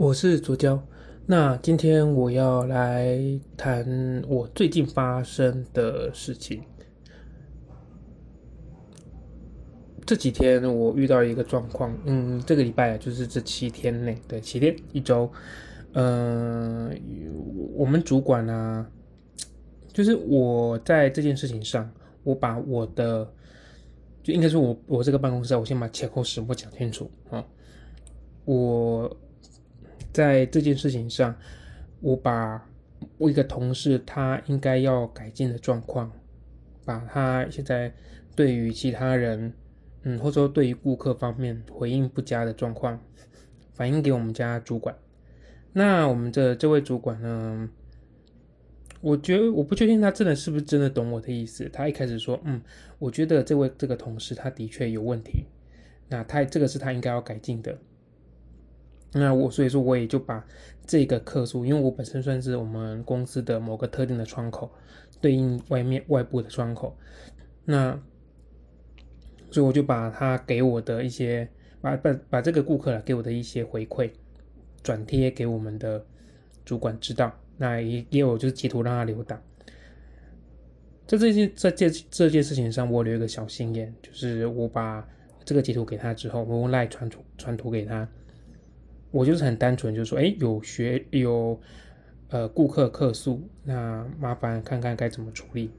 我是左娇，那今天我要来谈我最近发生的事情。这几天我遇到一个状况，嗯，这个礼拜就是这七天内，对，七天一周，嗯，我们主管呢，就是我在这件事情上，我把我的，就应该说我我这个办公室，我先把前后始末讲清楚啊，我。在这件事情上，我把我一个同事他应该要改进的状况，把他现在对于其他人，嗯，或者说对于顾客方面回应不佳的状况，反映给我们家主管。那我们的这位主管呢，我觉得我不确定他真的是不是真的懂我的意思。他一开始说，嗯，我觉得这位这个同事他的确有问题，那他这个是他应该要改进的。那我所以说我也就把这个客诉，因为我本身算是我们公司的某个特定的窗口，对应外面外部的窗口，那所以我就把他给我的一些，把把把这个顾客给我的一些回馈转贴给我们的主管知道，那也也有就是截图让他留档。在这件在这这件事情上，我留一个小心眼，就是我把这个截图给他之后，我用赖传图传图给他。我就是很单纯，就是说，哎，有学有，呃，顾客客诉，那麻烦看看该怎么处理。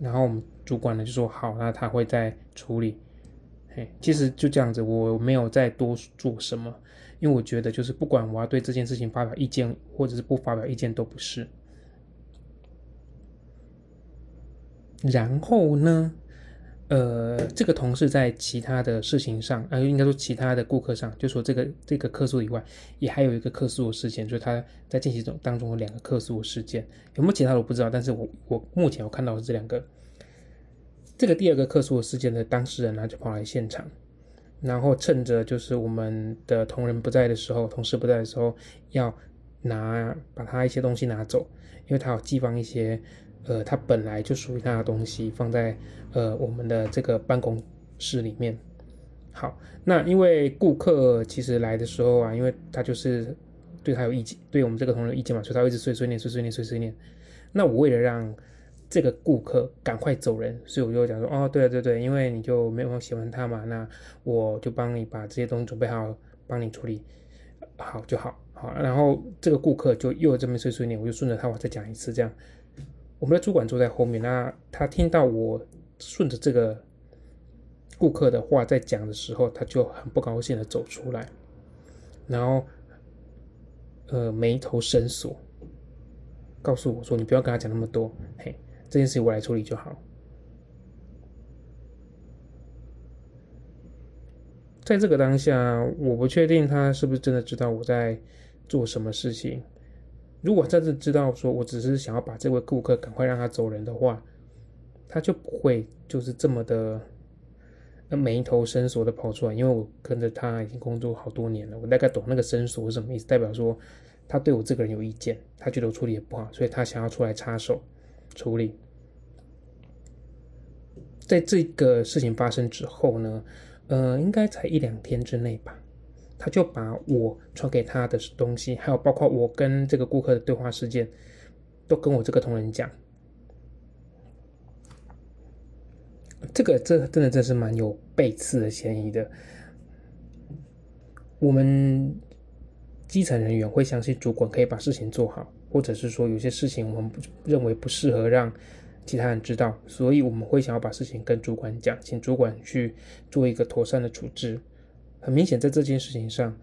然后我们主管呢就说好，那他会再处理。嘿，其实就这样子，我没有再多做什么，因为我觉得就是不管我要对这件事情发表意见，或者是不发表意见都不是。然后呢？呃，这个同事在其他的事情上，呃，应该说其他的顾客上，就说这个这个客诉以外，也还有一个客诉事件，就是他在进行中当中有两个客诉事件，有没有其他的我不知道，但是我我目前我看到是这两个。这个第二个客诉事件的当事人呢，就跑来现场，然后趁着就是我们的同仁不在的时候，同事不在的时候，要拿把他一些东西拿走，因为他有寄放一些。呃，他本来就属于他的东西，放在呃我们的这个办公室里面。好，那因为顾客其实来的时候啊，因为他就是对他有意见，对我们这个同仁意见嘛，所以他一直碎碎念、碎碎念、碎碎念。那我为了让这个顾客赶快走人，所以我就讲说，哦，对对对，因为你就没有喜欢他嘛，那我就帮你把这些东西准备好，帮你处理好就好。好，然后这个顾客就又这么碎碎念，我就顺着他话再讲一次，这样。我们的主管坐在后面，那他听到我顺着这个顾客的话在讲的时候，他就很不高兴的走出来，然后呃眉头深锁，告诉我说：“你不要跟他讲那么多，嘿，这件事情我来处理就好。”在这个当下，我不确定他是不是真的知道我在做什么事情。如果真的知道说我只是想要把这位顾客赶快让他走人的话，他就不会就是这么的眉头深锁的跑出来。因为我跟着他已经工作好多年了，我大概懂那个深锁是什么意思，代表说他对我这个人有意见，他觉得我处理也不好，所以他想要出来插手处理。在这个事情发生之后呢，呃，应该才一两天之内吧。他就把我传给他的东西，还有包括我跟这个顾客的对话事件，都跟我这个同仁讲。这个这真的真是蛮有背刺的嫌疑的。我们基层人员会相信主管可以把事情做好，或者是说有些事情我们认为不适合让其他人知道，所以我们会想要把事情跟主管讲，请主管去做一个妥善的处置。很明显，在这件事情上，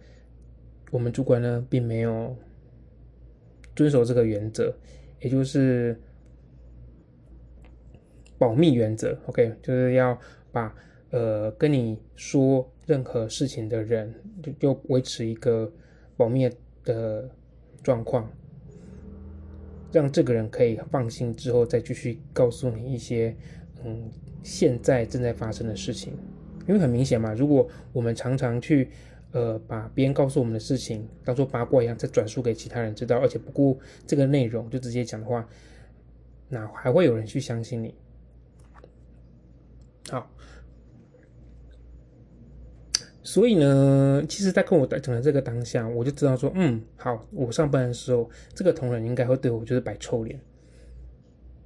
我们主管呢并没有遵守这个原则，也就是保密原则。OK，就是要把呃跟你说任何事情的人，就就维持一个保密的状况，让这个人可以放心之后再继续告诉你一些嗯现在正在发生的事情。因为很明显嘛，如果我们常常去，呃，把别人告诉我们的事情当做八卦一样，再转述给其他人知道，而且不顾这个内容就直接讲的话，那还会有人去相信你？好，所以呢，其实，在跟我讲的这个当下，我就知道说，嗯，好，我上班的时候，这个同仁应该会对我就是摆臭脸。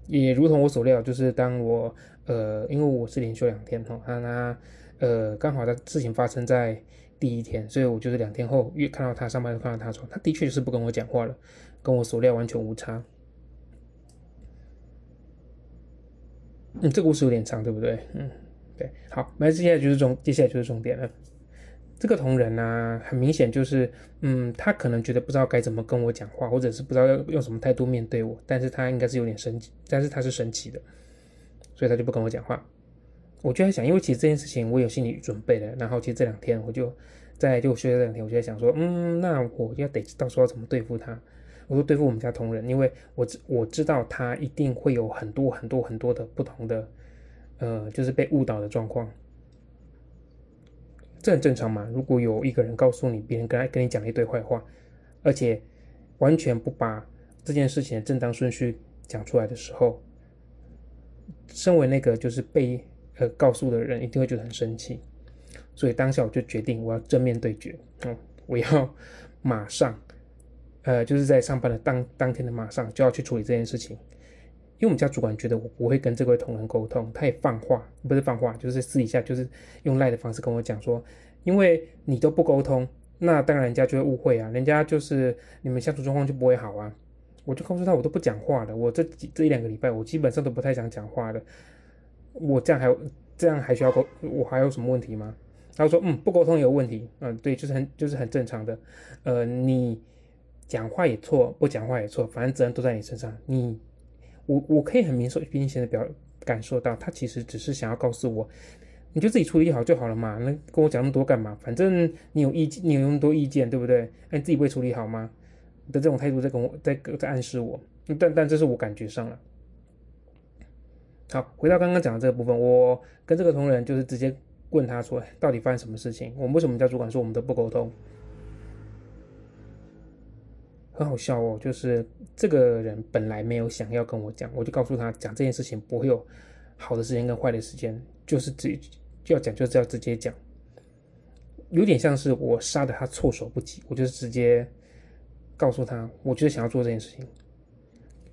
也如同我所料，就是当我呃，因为我是连休两天哈，他他呃，刚好他事情发生在第一天，所以我就是两天后越看到他上班，看到他说，他的确是不跟我讲话了，跟我所料完全无差。嗯，这个故事有点长，对不对？嗯，对，好，那接下来就是重，接下来就是重点了。这个同仁呢，很明显就是，嗯，他可能觉得不知道该怎么跟我讲话，或者是不知道要用什么态度面对我，但是他应该是有点生气，但是他是生气的，所以他就不跟我讲话。我就在想，因为其实这件事情我有心理准备的，然后其实这两天我就在就休息这两天，我就在想说，嗯，那我要得到时候怎么对付他？我说对付我们家同仁，因为我知我知道他一定会有很多很多很多的不同的，呃，就是被误导的状况。这很正常嘛。如果有一个人告诉你，别人跟他跟你讲了一堆坏话，而且完全不把这件事情的正当顺序讲出来的时候，身为那个就是被呃告诉的人，一定会觉得很生气。所以当下我就决定，我要正面对决。嗯，我要马上。呃，就是在上班的当当天的马上就要去处理这件事情，因为我们家主管觉得我不会跟这位同仁沟通，他也放话，不是放话，就是私底下就是用赖的方式跟我讲说，因为你都不沟通，那当然人家就会误会啊，人家就是你们相处状况就不会好啊。我就告诉他，我都不讲话的，我这几这一两个礼拜，我基本上都不太想讲话的，我这样还有这样还需要沟，我还有什么问题吗？他说，嗯，不沟通有问题，嗯，对，就是很就是很正常的，呃，你。讲话也错，不讲话也错，反正责任都在你身上。你，我，我可以很明说、明显的表感受到，他其实只是想要告诉我，你就自己处理好就好了嘛。那跟我讲那么多干嘛？反正你有意见，你有那么多意见，对不对？那你自己不会处理好吗？的这种态度在跟我，在在暗示我。但但这是我感觉上了。好，回到刚刚讲的这个部分，我跟这个同仁就是直接问他说，到底发生什么事情？我们为什么叫主管说我们都不沟通？很好笑哦，就是这个人本来没有想要跟我讲，我就告诉他讲这件事情不会有好的时间跟坏的时间，就是直就要讲就是要直接讲，有点像是我杀的他措手不及，我就是直接告诉他，我就是想要做这件事情，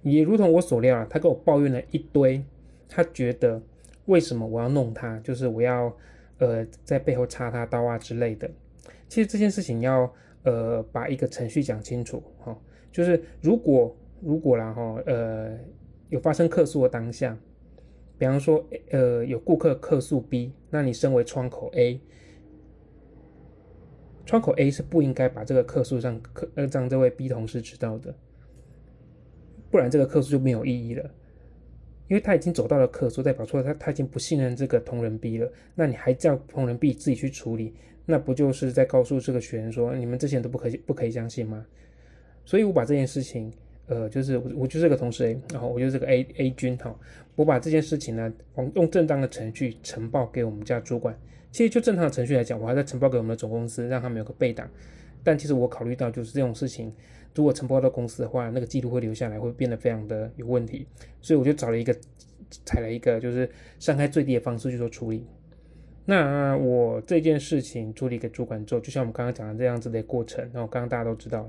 也如同我所料啊，他跟我抱怨了一堆，他觉得为什么我要弄他，就是我要呃在背后插他刀啊之类的，其实这件事情要。呃，把一个程序讲清楚哈，就是如果如果然后呃有发生客诉的当下，比方说呃有顾客客诉 B，那你身为窗口 A，窗口 A 是不应该把这个客诉让客呃让这位 B 同事知道的，不然这个客诉就没有意义了，因为他已经走到了客诉，代表说他他已经不信任这个同仁 B 了，那你还叫同仁 B 自己去处理？那不就是在告诉这个学员说，你们这些人都不可以不可以相信吗？所以我把这件事情，呃，就是我就是个同事 A，然后我就是个 A A 君哈，我把这件事情呢，用正当的程序呈报给我们家主管。其实就正常的程序来讲，我还在呈报给我们的总公司，让他们有个备档。但其实我考虑到，就是这种事情，如果承包到公司的话，那个记录会留下来，会变得非常的有问题。所以我就找了一个，采了一个就是伤害最低的方式去做处理。那我这件事情处理给主管之后，就像我们刚刚讲的这样子的过程，然后刚刚大家都知道，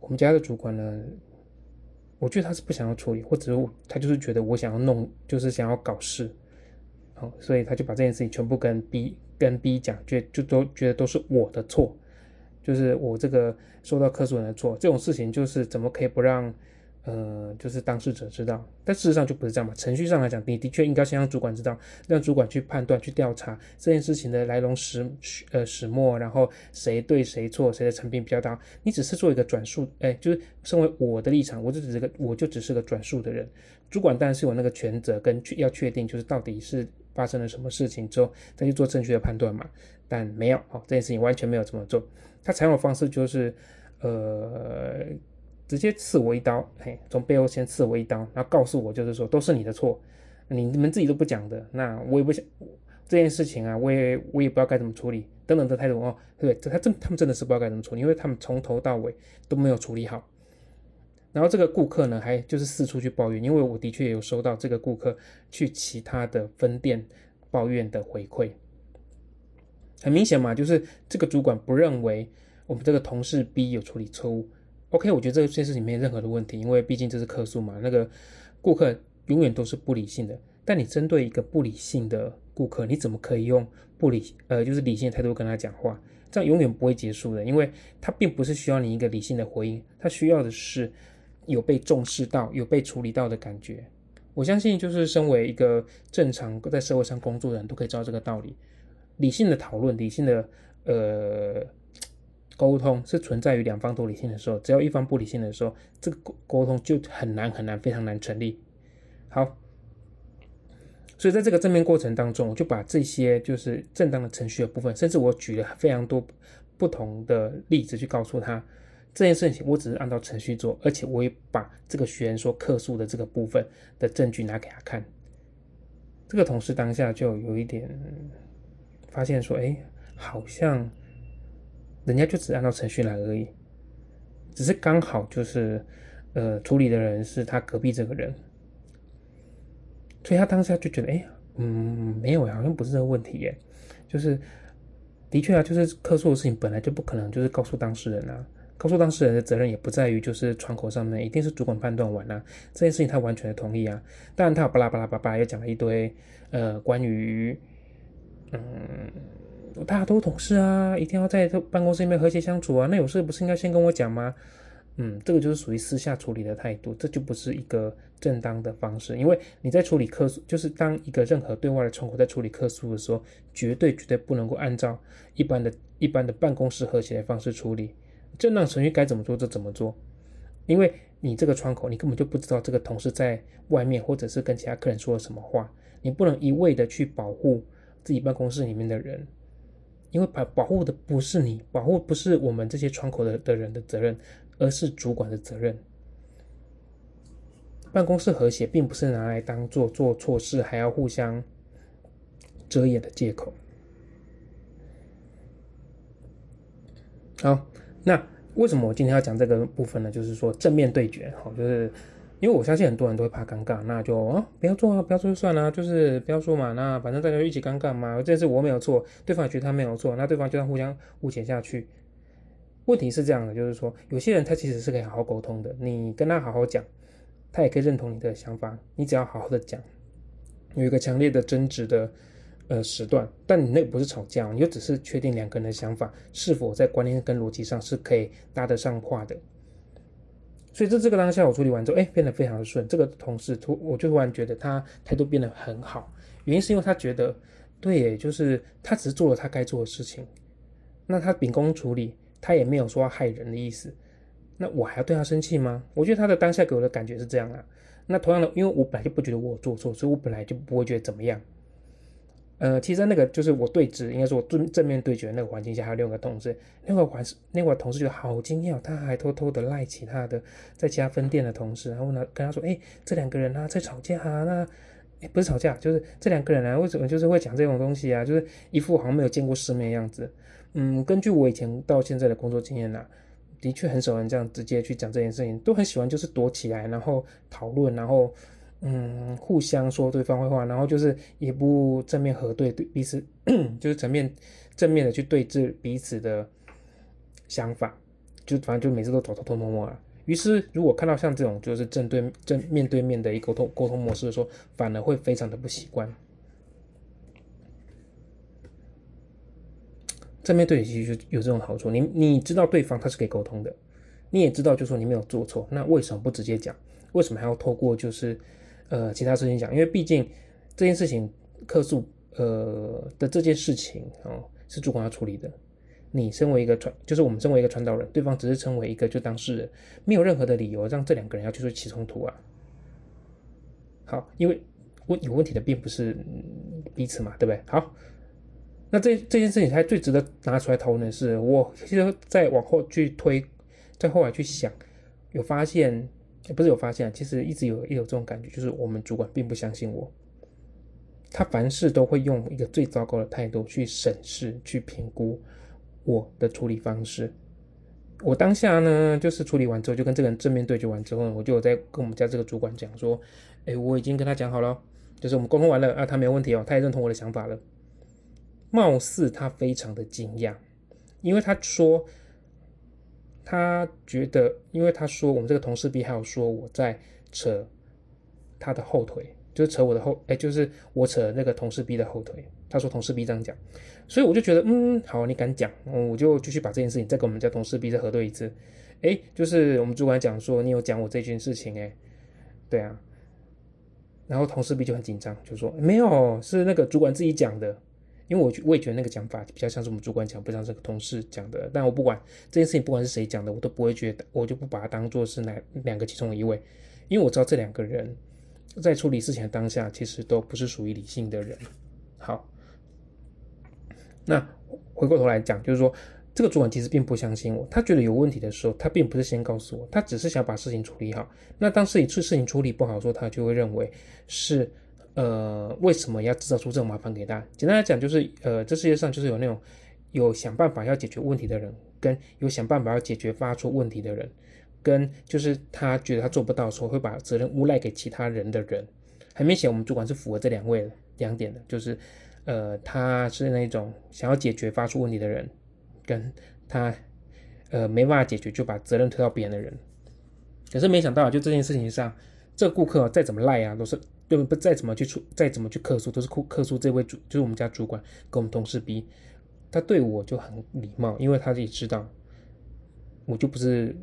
我们家的主管呢，我觉得他是不想要处理，或者他就是觉得我想要弄，就是想要搞事，好，所以他就把这件事情全部跟 B 跟 B 讲，就就都觉得都是我的错，就是我这个受到客诉人的错，这种事情就是怎么可以不让。呃，就是当事者知道，但事实上就不是这样嘛。程序上来讲，你的确应该先让主管知道，让主管去判断、去调查这件事情的来龙始呃始末，然后谁对谁错，谁的成品比较大。你只是做一个转述，哎，就是身为我的立场，我就只是个，我就只是个转述的人。主管当然是有那个权责跟确要确定，就是到底是发生了什么事情之后再去做正确的判断嘛。但没有，哦，这件事情完全没有这么做。他采用的方式就是，呃。直接刺我一刀，嘿，从背后先刺我一刀，然后告诉我就是说都是你的错，你们自己都不讲的，那我也不想这件事情啊，我也我也不知道该怎么处理，等等的态度哦，对，他真他们真的是不知道该怎么处理，因为他们从头到尾都没有处理好。然后这个顾客呢，还就是四处去抱怨，因为我的确有收到这个顾客去其他的分店抱怨的回馈。很明显嘛，就是这个主管不认为我们这个同事 B 有处理错误。OK，我觉得这件事情没有任何的问题，因为毕竟这是客诉嘛。那个顾客永远都是不理性的，但你针对一个不理性的顾客，你怎么可以用不理呃就是理性的态度跟他讲话？这样永远不会结束的，因为他并不是需要你一个理性的回应，他需要的是有被重视到、有被处理到的感觉。我相信，就是身为一个正常在社会上工作的人都可以知道这个道理。理性的讨论、理性的呃沟通是存在于两方都理性的时候，只要一方不理性的时候，这个沟沟通就很难很难非常难成立。好，所以在这个正面过程当中，我就把这些就是正当的程序的部分，甚至我举了非常多不同的例子去告诉他。这件事情我只是按照程序做，而且我也把这个学员说客诉的这个部分的证据拿给他看。这个同事当下就有一点发现说：“哎，好像人家就只按照程序来而已，只是刚好就是呃处理的人是他隔壁这个人，所以他当下就觉得：哎，嗯，没有，好像不是这个问题耶。就是的确啊，就是客诉的事情本来就不可能就是告诉当事人啊。”告诉当事人的责任也不在于就是窗口上面，一定是主管判断完啊。这件事情他完全的同意啊。当然他有巴拉巴拉巴拉又讲了一堆，呃，关于，嗯，大家都同事啊，一定要在办公室里面和谐相处啊。那有事不是应该先跟我讲吗？嗯，这个就是属于私下处理的态度，这就不是一个正当的方式。因为你在处理客诉，就是当一个任何对外的窗口在处理客诉的时候，绝对绝对不能够按照一般的一般的办公室和谐的方式处理。正当程序该怎么做就怎么做，因为你这个窗口，你根本就不知道这个同事在外面或者是跟其他客人说了什么话，你不能一味的去保护自己办公室里面的人，因为保保护的不是你，保护不是我们这些窗口的的人的责任，而是主管的责任。办公室和谐并不是拿来当做做错事还要互相遮掩的借口。好。那为什么我今天要讲这个部分呢？就是说正面对决，好，就是因为我相信很多人都会怕尴尬，那就啊不要做啊，不要做就算了，就是不要说嘛，那反正大家一起尴尬嘛，这次我没有错，对方也觉得他没有错，那对方就要互相误解下去。问题是这样的，就是说有些人他其实是可以好好沟通的，你跟他好好讲，他也可以认同你的想法，你只要好好的讲，有一个强烈的争执的。呃，时段，但你那不是吵架，你就只是确定两个人的想法是否在观念跟逻辑上是可以搭得上话的。所以在这个当下，我处理完之后，哎，变得非常的顺。这个同事突，我就突然觉得他态度变得很好，原因是因为他觉得，对，就是他只是做了他该做的事情，那他秉公处理，他也没有说要害人的意思，那我还要对他生气吗？我觉得他的当下给我的感觉是这样啊。那同样的，因为我本来就不觉得我做错，所以我本来就不会觉得怎么样。呃，其实那个就是我对峙，应该说我正正面对决那个环境下，还有另一个同事，那个环那个同事觉得好惊讶，他还偷偷的赖其他的在其他分店的同事，然后呢跟他说，哎，这两个人啊在吵架啊，那哎不是吵架，就是这两个人啊为什么就是会讲这种东西啊，就是一副好像没有见过世面的样子。嗯，根据我以前到现在的工作经验呐，的确很少人这样直接去讲这件事情，都很喜欢就是躲起来，然后讨论，然后。嗯，互相说对方坏话，然后就是也不正面核对对彼此，就是正面正面的去对峙彼此的想法，就反正就每次都偷偷偷摸摸啊。于是如果看到像这种就是正对正面对面的一沟通沟通模式的时候，反而会非常的不习惯。正面对其实就有这种好处，你你知道对方他是可以沟通的，你也知道就说你没有做错，那为什么不直接讲？为什么还要透过就是？呃，其他事情讲，因为毕竟这件事情客诉呃的这件事情哦，是主管要处理的。你身为一个传，就是我们身为一个传导人，对方只是成为一个就当事人，没有任何的理由让这两个人要去做起冲突啊。好，因为问有问题的并不是彼此嘛，对不对？好，那这这件事情才最值得拿出来讨论的是，我其实再往后去推，再后来去想，有发现。不是有发现，其实一直有也有这种感觉，就是我们主管并不相信我，他凡事都会用一个最糟糕的态度去审视、去评估我的处理方式。我当下呢，就是处理完之后，就跟这个人正面对决完之后，我就在跟我们家这个主管讲说：“哎，我已经跟他讲好了，就是我们沟通完了啊，他没有问题哦，他也认同我的想法了。”貌似他非常的惊讶，因为他说他觉得，因为他说我们这个同事 B 还有说我在扯他的后腿，就是扯我的后，哎，就是我扯那个同事 B 的后腿。他说同事 B 这样讲，所以我就觉得，嗯，好，你敢讲，我就继续把这件事情再跟我们家同事 B 再核对一次。哎，就是我们主管讲说你有讲我这件事情，哎，对啊。然后同事 B 就很紧张，就说没有，是那个主管自己讲的。因为我我也觉得那个讲法比较像是我们主管讲，不像这个同事讲的。但我不管这件事情，不管是谁讲的，我都不会觉得，我就不把它当做是哪两个其中一位，因为我知道这两个人在处理事情的当下，其实都不是属于理性的人。好，那回过头来讲，就是说。这个主管其实并不相信我，他觉得有问题的时候，他并不是先告诉我，他只是想把事情处理好。那当事情出事情处理不好，说他就会认为是，呃，为什么要制造出这种麻烦给他？简单来讲，就是呃，这世界上就是有那种有想办法要解决问题的人，跟有想办法要解决发出问题的人，跟就是他觉得他做不到的时候会把责任诬赖给其他人的人。很明显，我们主管是符合这两位两点的，就是呃，他是那种想要解决发出问题的人。跟他，呃，没办法解决，就把责任推到别人的人。可是没想到，就这件事情上，这个顾客再怎么赖啊，都是对不？再怎么去出，再怎么去客诉，都是客客诉这位主，就是我们家主管跟我们同事逼。他对我就很礼貌，因为他自己知道，我就不是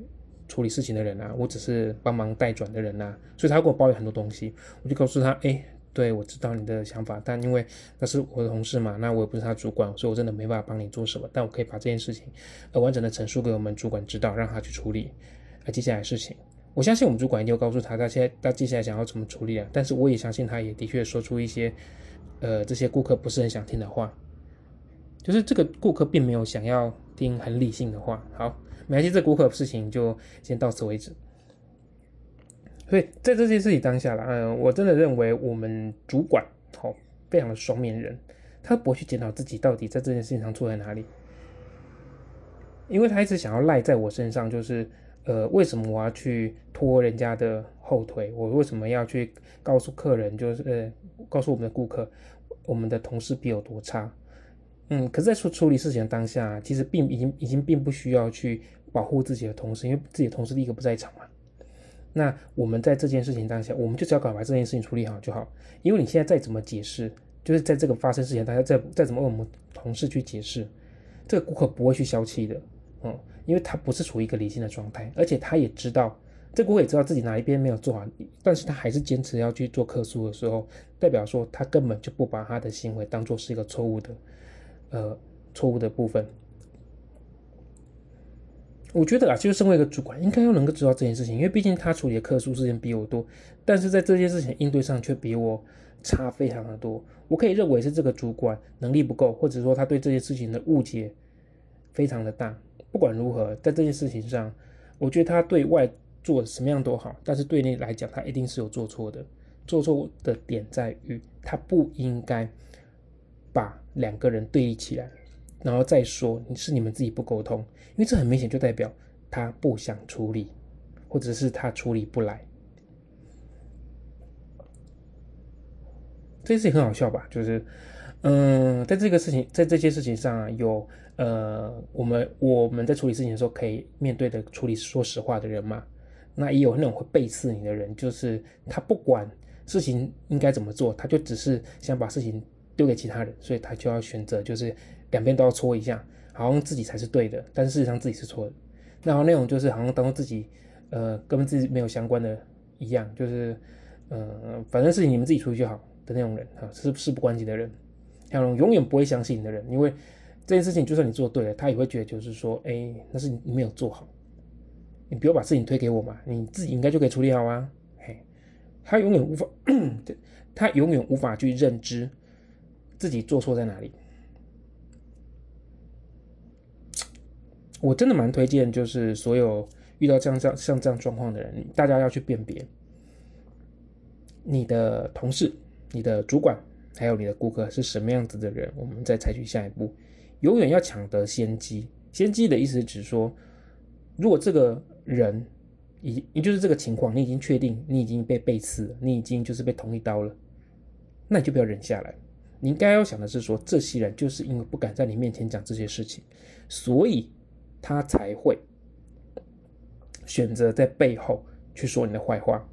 处理事情的人啊，我只是帮忙代转的人呐，所以他给我抱怨很多东西，我就告诉他，哎。对，我知道你的想法，但因为那是我的同事嘛，那我也不是他主管，所以我真的没办法帮你做什么。但我可以把这件事情，呃，完整的陈述给我们主管知道，让他去处理。呃，接下来事情，我相信我们主管一定会告诉他，他现在他接下来想要怎么处理啊。但是我也相信他也的确说出一些，呃，这些顾客不是很想听的话，就是这个顾客并没有想要听很理性的话。好，没关系，这顾客事情就先到此为止。所以在这件事情当下了，嗯，我真的认为我们主管好非常的双面人，他不会去检讨自己到底在这件事情上错在哪里，因为他一直想要赖在我身上，就是呃，为什么我要去拖人家的后腿？我为什么要去告诉客人，就是呃，告诉我们的顾客，我们的同事比有多差？嗯，可是，在处处理事情的当下，其实并已经已经并不需要去保护自己的同事，因为自己的同事第一个不在场嘛。那我们在这件事情当下，我们就只要赶快把这件事情处理好就好。因为你现在再怎么解释，就是在这个发生之前，大家再再怎么问我们同事去解释，这个顾客不会去消气的，嗯，因为他不是处于一个理性的状态，而且他也知道，这顾客也知道自己哪一边没有做好，但是他还是坚持要去做客诉的时候，代表说他根本就不把他的行为当做是一个错误的，呃，错误的部分。我觉得啊，就是身为一个主管，应该要能够知道这件事情，因为毕竟他处理的客诉事件比我多，但是在这件事情应对上却比我差非常的多。我可以认为是这个主管能力不够，或者说他对这件事情的误解非常的大。不管如何，在这件事情上，我觉得他对外做什么样都好，但是对内来讲，他一定是有做错的。做错的点在于，他不应该把两个人对立起来。然后再说，你是你们自己不沟通，因为这很明显就代表他不想处理，或者是他处理不来。这件事情很好笑吧？就是，嗯，在这个事情，在这些事情上啊，有呃，我们我们在处理事情的时候可以面对的处理说实话的人嘛？那也有那种会背刺你的人，就是他不管事情应该怎么做，他就只是想把事情丢给其他人，所以他就要选择就是。两边都要搓一下，好像自己才是对的，但事实上自己是错的。然后那种就是好像当做自己，呃，跟自己没有相关的一样，就是，呃，反正事情你们自己处理就好的那种人啊，是事不关己的人，那种永远不会相信你的人，因为这件事情就算你做对了，他也会觉得就是说，哎，那是你没有做好，你不要把事情推给我嘛，你自己应该就可以处理好啊。嘿，他永远无法，他永远无法去认知自己做错在哪里。我真的蛮推荐，就是所有遇到这样这样像这样状况的人，大家要去辨别你的同事、你的主管，还有你的顾客是什么样子的人，我们再采取下一步。永远要抢得先机。先机的意思是说，如果这个人已也就是这个情况，你已经确定你已经被背刺，你已经就是被捅一刀了，那你就不要忍下来。你应该要想的是说，这些人就是因为不敢在你面前讲这些事情，所以他才会选择在背后去说你的坏话。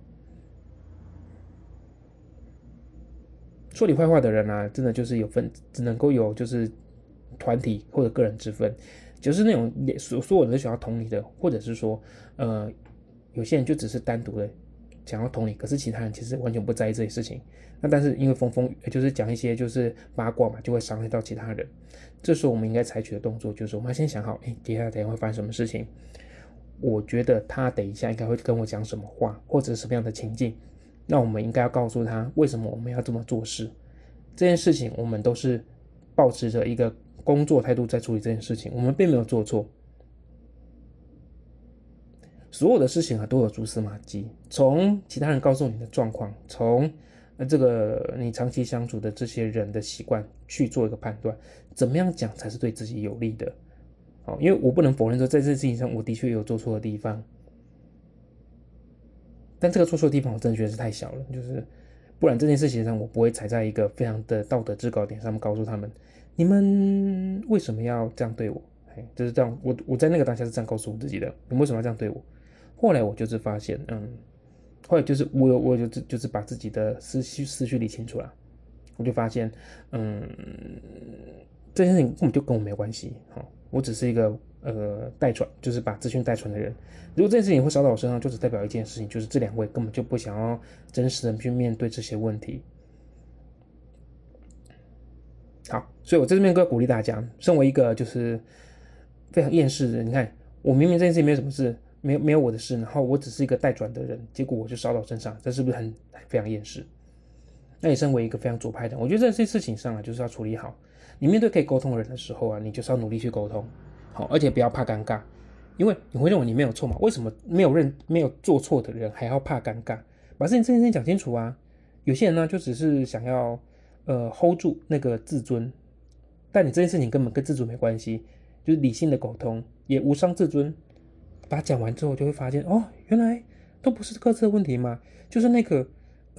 说你坏话的人啊，真的就是有分，只能够有就是团体或者个人之分，就是那种所所有人都想要同理的，或者是说，呃，有些人就只是单独的想要同理，可是其他人其实完全不在意这些事情。那但是因为风风就是讲一些就是八卦嘛，就会伤害到其他人。这时候我们应该采取的动作就是，我们要先想好，哎，接下来等下会发生什么事情？我觉得他等一下应该会跟我讲什么话，或者什么样的情境？那我们应该要告诉他为什么我们要这么做事。这件事情我们都是保持着一个工作态度在处理这件事情，我们并没有做错。所有的事情啊都有蛛丝马迹，从其他人告诉你的状况，从呃这个你长期相处的这些人的习惯去做一个判断，怎么样讲才是对自己有利的？好，因为我不能否认说在这事情上我的确有做错的地方，但这个做错的地方我真的觉得是太小了，就是不然这件事情上我不会踩在一个非常的道德制高点上面告诉他们，你们为什么要这样对我？哎，就是这样，我我在那个当下是这样告诉我自己的，你为什么要这样对我？后来我就是发现，嗯，后来就是我我就就是把自己的思绪思绪理清楚了，我就发现，嗯，这件事情根本就跟我没有关系，哈，我只是一个呃代传，就是把资讯代传的人。如果这件事情会烧到我身上，就只代表一件事情，就是这两位根本就不想要真实的去面对这些问题。好，所以我在这边要鼓励大家，身为一个就是非常厌世的人，你看我明明这件事情没有什么事。没有没有我的事，然后我只是一个代转的人，结果我就烧到身上，这是不是很 非常厌世？那你身为一个非常左派的，我觉得这些事情上啊，就是要处理好。你面对可以沟通的人的时候啊，你就是要努力去沟通，好，而且不要怕尴尬，因为你会认为你没有错嘛？为什么没有认没有做错的人还要怕尴尬？把事情这件事情讲清楚啊！有些人呢，就只是想要呃 hold 住那个自尊，但你这件事情根本跟自尊没关系，就是理性的沟通也无伤自尊。把它讲完之后，就会发现哦，原来都不是各自的问题嘛，就是那个，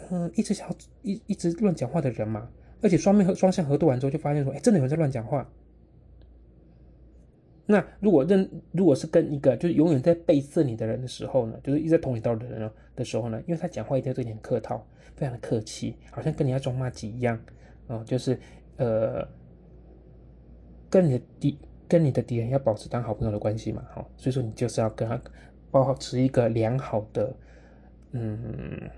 嗯，一直想要一一直乱讲话的人嘛。而且双面双向核对完之后，就发现说，哎，真的有人在乱讲话。那如果认如果是跟一个就是永远在背刺你的人的时候呢，就是一直在捅你刀的人的时候呢，因为他讲话一定要有点客套，非常的客气，好像跟你要装骂鸡一样，啊，就是呃，跟你的敌。跟你的敌人要保持当好朋友的关系嘛，好，所以说你就是要跟他保持一个良好的嗯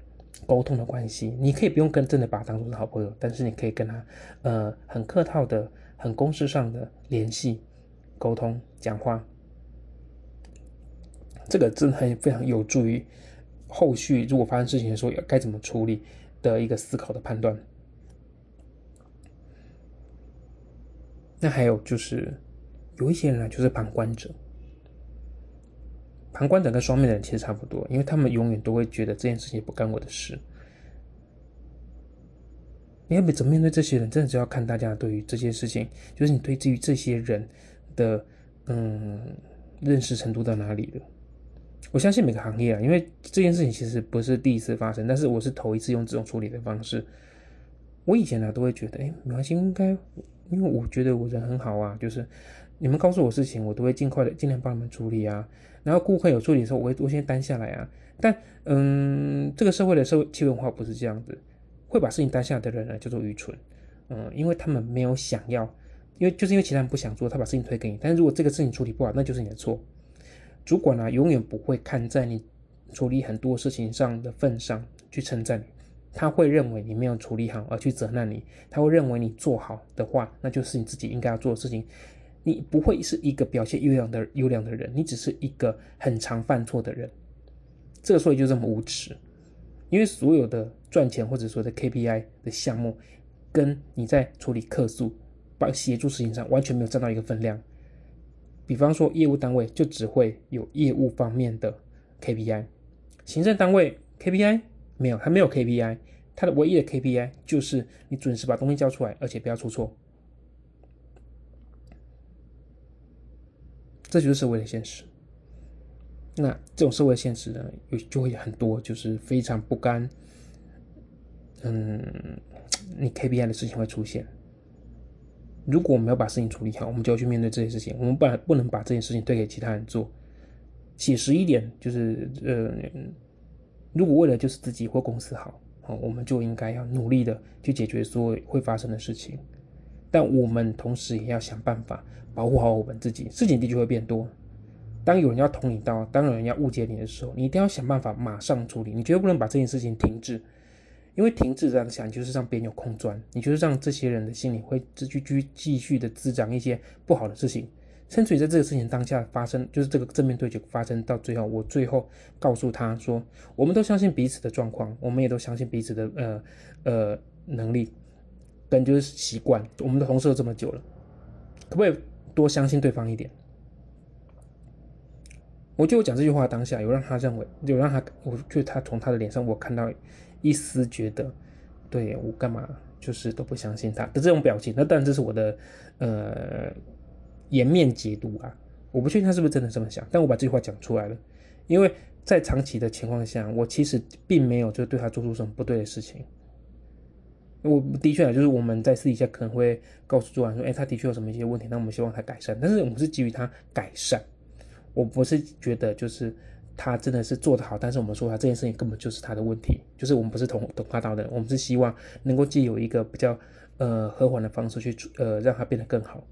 沟通的关系。你可以不用跟真的把他当做是好朋友，但是你可以跟他呃很客套的、很公式上的联系、沟通、讲话。这个真的很非常有助于后续如果发生事情的时候该怎么处理的一个思考的判断。那还有就是。有一些人呢，就是旁观者。旁观者跟双面人其实差不多，因为他们永远都会觉得这件事情不干我的事。你要怎么面对这些人，真的就要看大家对于这件事情，就是你对于这些人的嗯认识程度到哪里了。我相信每个行业啊，因为这件事情其实不是第一次发生，但是我是头一次用这种处理的方式。我以前呢都会觉得，哎，没关系，应该，因为我觉得我人很好啊，就是。你们告诉我事情，我都会尽快的尽量帮你们处理啊。然后顾客有处理的时候，我会我先担下来啊。但嗯，这个社会的社会气文化不是这样子，会把事情担下的人呢叫做愚蠢。嗯，因为他们没有想要，因为就是因为其他人不想做，他把事情推给你。但是如果这个事情处理不好，那就是你的错。主管呢，永远不会看在你处理很多事情上的份上去称赞你，他会认为你没有处理好而去责难你。他会认为你做好的话，那就是你自己应该要做的事情。你不会是一个表现优良的优良的人，你只是一个很常犯错的人。这个所以就这么无耻，因为所有的赚钱或者说的 KPI 的项目，跟你在处理客诉、协助事情上完全没有占到一个分量。比方说业务单位就只会有业务方面的 KPI，行政单位 KPI 没有，还没有 KPI，它的唯一的 KPI 就是你准时把东西交出来，而且不要出错。这就是社会的现实。那这种社会的现实呢，有就会很多，就是非常不甘，嗯，你 KPI 的事情会出现。如果我们要把事情处理好，我们就要去面对这些事情。我们不不能把这件事情推给其他人做。写实一点，就是呃，如果为了就是自己或公司好，好，我们就应该要努力的去解决所有会发生的事情。但我们同时也要想办法保护好我们自己。事情的确会变多。当有人要捅你刀，当有人要误解你的时候，你一定要想办法马上处理。你绝对不能把这件事情停滞。因为停滞这样想，就是让别人有空钻，你就是让这些人的心里会继续继继续的滋长一些不好的事情，甚至于在这个事情当下发生，就是这个正面对决发生到最后，我最后告诉他说，我们都相信彼此的状况，我们也都相信彼此的呃呃能力，跟就是习惯，我们的同事都这么久了，可不可以多相信对方一点？我觉得我讲这句话当下，有让他认为，有让他，我觉得他从他的脸上我看到。一丝觉得，对我干嘛就是都不相信他的这种表情，那当然这是我的呃颜面解读啊，我不确定他是不是真的这么想，但我把这句话讲出来了，因为在长期的情况下，我其实并没有就对他做出什么不对的事情。我的确，就是我们在私底下可能会告诉主管说，哎，他的确有什么一些问题，那我们希望他改善，但是我们是基于他改善，我不是觉得就是。他真的是做得好，但是我们说他这件事情根本就是他的问题，就是我们不是同懂他道的，我们是希望能够既有一个比较呃和缓的方式去呃让他变得更好。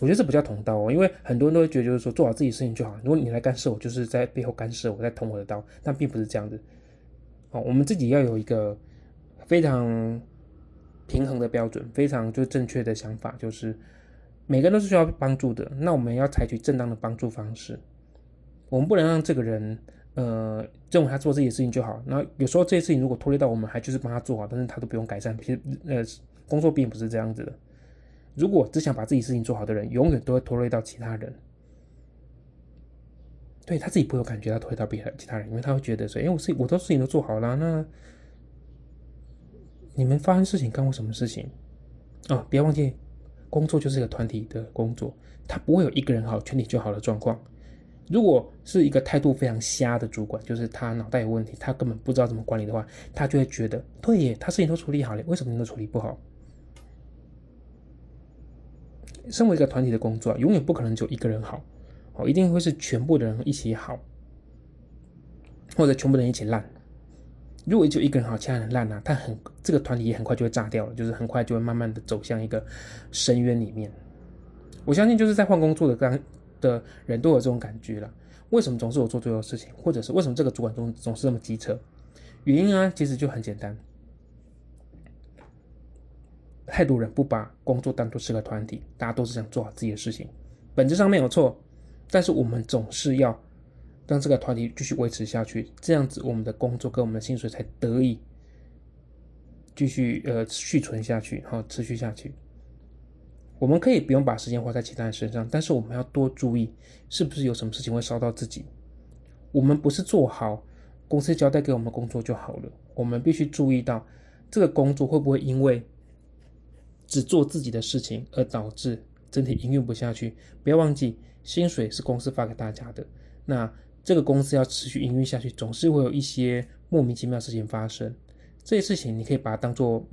我觉得这不叫同道哦，因为很多人都会觉得就是说做好自己事情就好，如果你来干涉我，就是在背后干涉我，在捅我的刀，但并不是这样子。哦，我们自己要有一个非常平衡的标准，非常就正确的想法，就是每个人都是需要帮助的，那我们要采取正当的帮助方式。我们不能让这个人，呃，认为他做这些事情就好。那有时候这些事情如果拖累到我们，还就是帮他做好，但是他都不用改善。其实，呃，工作并不是这样子的。如果只想把自己事情做好的人，永远都会拖累到其他人。对他自己不会有感觉到拖累到别人、其他人，因为他会觉得说：“哎，我事我的事情都做好了，那你们发生事情干我什么事情？”哦，不要忘记，工作就是一个团体的工作，他不会有一个人好，全体就好的状况。如果是一个态度非常瞎的主管，就是他脑袋有问题，他根本不知道怎么管理的话，他就会觉得，对耶，他事情都处理好了，为什么你都处理不好？身为一个团体的工作，永远不可能就一个人好，哦，一定会是全部的人一起好，或者全部人一起烂。如果就一个人好，其他人烂呢，他很这个团体也很快就会炸掉了，就是很快就会慢慢的走向一个深渊里面。我相信就是在换工作的刚。的人都有这种感觉了。为什么总是我做最后事情，或者是为什么这个主管总总是那么机车？原因啊，其实就很简单。太多人不把工作当作是个团体，大家都是想做好自己的事情，本质上没有错。但是我们总是要让这个团体继续维持下去，这样子我们的工作跟我们的薪水才得以继续呃续存下去，好持续下去。我们可以不用把时间花在其他人身上，但是我们要多注意，是不是有什么事情会烧到自己。我们不是做好公司交代给我们工作就好了，我们必须注意到这个工作会不会因为只做自己的事情而导致整体营运不下去。不要忘记，薪水是公司发给大家的，那这个公司要持续营运下去，总是会有一些莫名其妙的事情发生。这些事情你可以把它当做。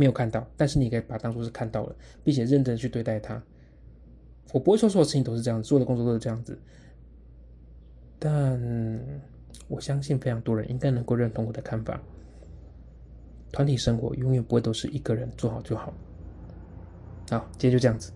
没有看到，但是你可以把它当做是看到了，并且认真去对待它。我不会说所有事情都是这样，所有的工作都是这样子，但我相信非常多人应该能够认同我的看法。团体生活永远不会都是一个人做好就好。好，今天就这样子。